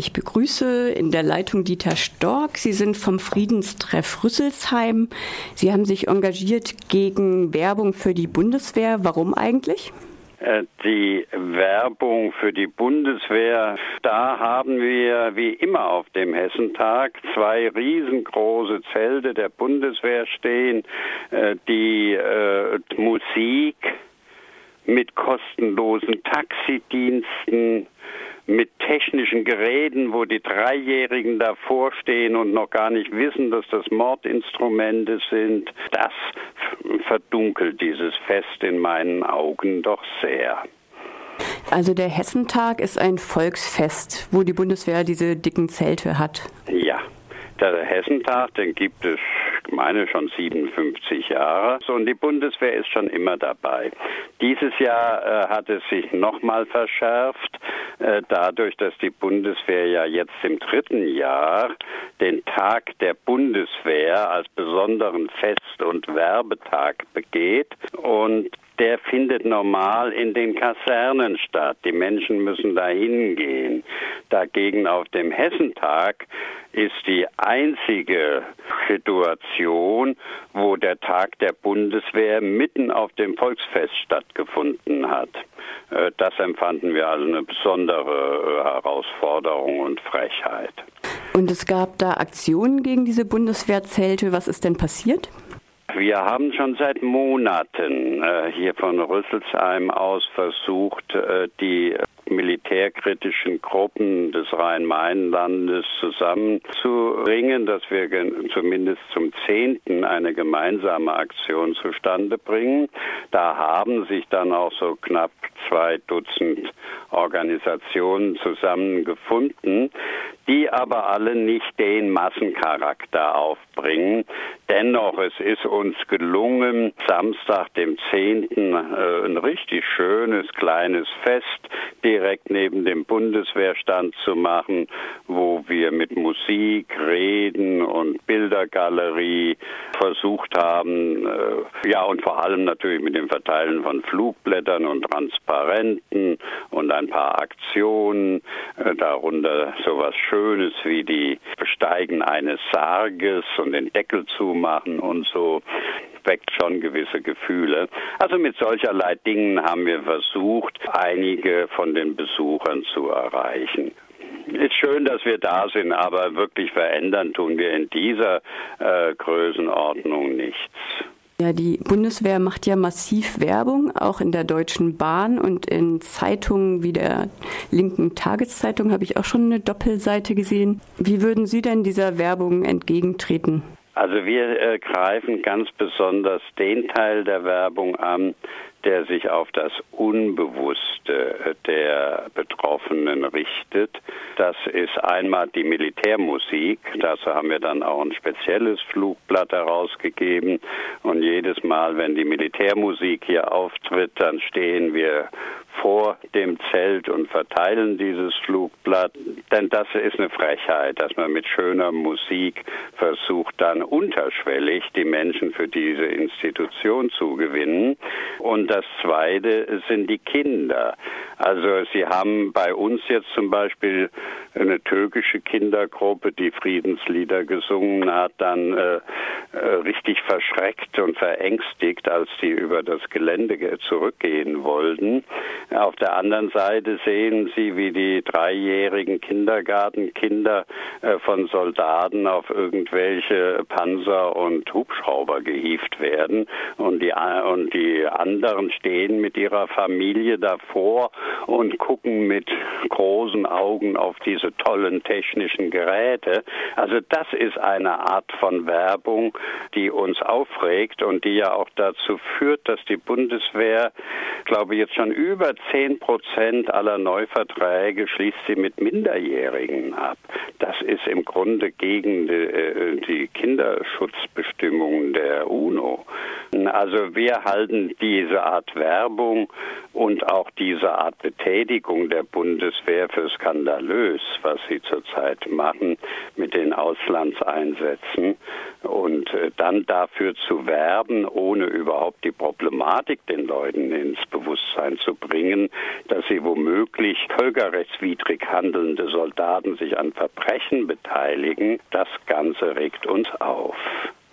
Ich begrüße in der Leitung Dieter Stork. Sie sind vom Friedenstreff Rüsselsheim. Sie haben sich engagiert gegen Werbung für die Bundeswehr. Warum eigentlich? Äh, die Werbung für die Bundeswehr, da haben wir wie immer auf dem Hessentag zwei riesengroße Zelte der Bundeswehr stehen, äh, die äh, Musik mit kostenlosen Taxidiensten, mit technischen Geräten, wo die Dreijährigen davor stehen und noch gar nicht wissen, dass das Mordinstrumente sind, das verdunkelt dieses Fest in meinen Augen doch sehr. Also der Hessentag ist ein Volksfest, wo die Bundeswehr diese dicken Zelte hat. Ja, der Hessentag, den gibt es, meine, schon 57 Jahre. So, und die Bundeswehr ist schon immer dabei. Dieses Jahr äh, hat es sich nochmal verschärft, äh, dadurch, dass die Bundeswehr ja jetzt im dritten Jahr den Tag der Bundeswehr als besonderen Fest- und Werbetag begeht. Und der findet normal in den Kasernen statt. Die Menschen müssen da hingehen. Dagegen auf dem Hessentag ist die einzige Situation, wo der Tag der Bundeswehr mitten auf dem Volksfest stattgefunden hat. Äh, das empfanden wir als eine besondere äh, Herausforderung und Frechheit. Und es gab da Aktionen gegen diese Bundeswehrzelte. Was ist denn passiert? Wir haben schon seit Monaten äh, hier von Rüsselsheim aus versucht, äh, die militärkritischen Gruppen des Rhein-Main-Landes zusammenzubringen, dass wir zumindest zum zehnten eine gemeinsame Aktion zustande bringen. Da haben sich dann auch so knapp zwei Dutzend Organisationen zusammengefunden, die aber alle nicht den Massencharakter aufbringen. Dennoch, es ist uns gelungen, Samstag, dem 10. Äh, ein richtig schönes kleines Fest direkt neben dem Bundeswehrstand zu machen, wo wir mit Musik, Reden und Bildergalerie versucht haben, äh, ja und vor allem natürlich mit dem Verteilen von Flugblättern und Transparenten und ein paar Aktionen, äh, darunter sowas Schönes wie die Besteigen eines Sarges und den Deckel zumachen und so weckt schon gewisse Gefühle. Also mit solcherlei Dingen haben wir versucht, einige von den Besuchern zu erreichen. Ist schön, dass wir da sind, aber wirklich verändern tun wir in dieser äh, Größenordnung nichts. Ja, die Bundeswehr macht ja massiv Werbung, auch in der Deutschen Bahn und in Zeitungen wie der linken Tageszeitung habe ich auch schon eine Doppelseite gesehen. Wie würden Sie denn dieser Werbung entgegentreten? Also wir äh, greifen ganz besonders den Teil der Werbung an, der sich auf das Unbewusste äh, der Betroffenen richtet. Das ist einmal die Militärmusik. Dazu haben wir dann auch ein spezielles Flugblatt herausgegeben. Und jedes Mal, wenn die Militärmusik hier auftritt, dann stehen wir vor dem Zelt und verteilen dieses Flugblatt. Denn das ist eine Frechheit, dass man mit schöner Musik versucht, dann unterschwellig die Menschen für diese Institution zu gewinnen. Und das Zweite sind die Kinder. Also Sie haben bei uns jetzt zum Beispiel eine türkische Kindergruppe, die Friedenslieder gesungen hat, dann äh, äh, richtig verschreckt und verängstigt, als die über das Gelände zurückgehen wollten. Auf der anderen Seite sehen Sie, wie die dreijährigen Kindergartenkinder äh, von Soldaten auf irgendwelche Panzer und Hubschrauber gehievt werden und die, und die anderen stehen mit ihrer Familie davor und gucken mit großen Augen auf diese tollen technischen Geräte. Also das ist eine Art von Werbung, die uns aufregt und die ja auch dazu führt, dass die Bundeswehr, glaube ich, jetzt schon über 10 Prozent aller Neuverträge schließt sie mit Minderjährigen ab. Das ist im Grunde gegen die, äh, die Kinderschutzbestimmungen der UNO. Also wir halten diese Art Werbung und auch diese Art Betätigung der Bundeswehr für skandalös, was sie zurzeit machen mit den Auslandseinsätzen und äh, dann dafür zu werben, ohne überhaupt die Problematik den Leuten ins Bewusstsein zu bringen, dass sie womöglich völkerrechtswidrig handelnde Soldaten sich an Verbrechen beteiligen, das Ganze regt uns auf.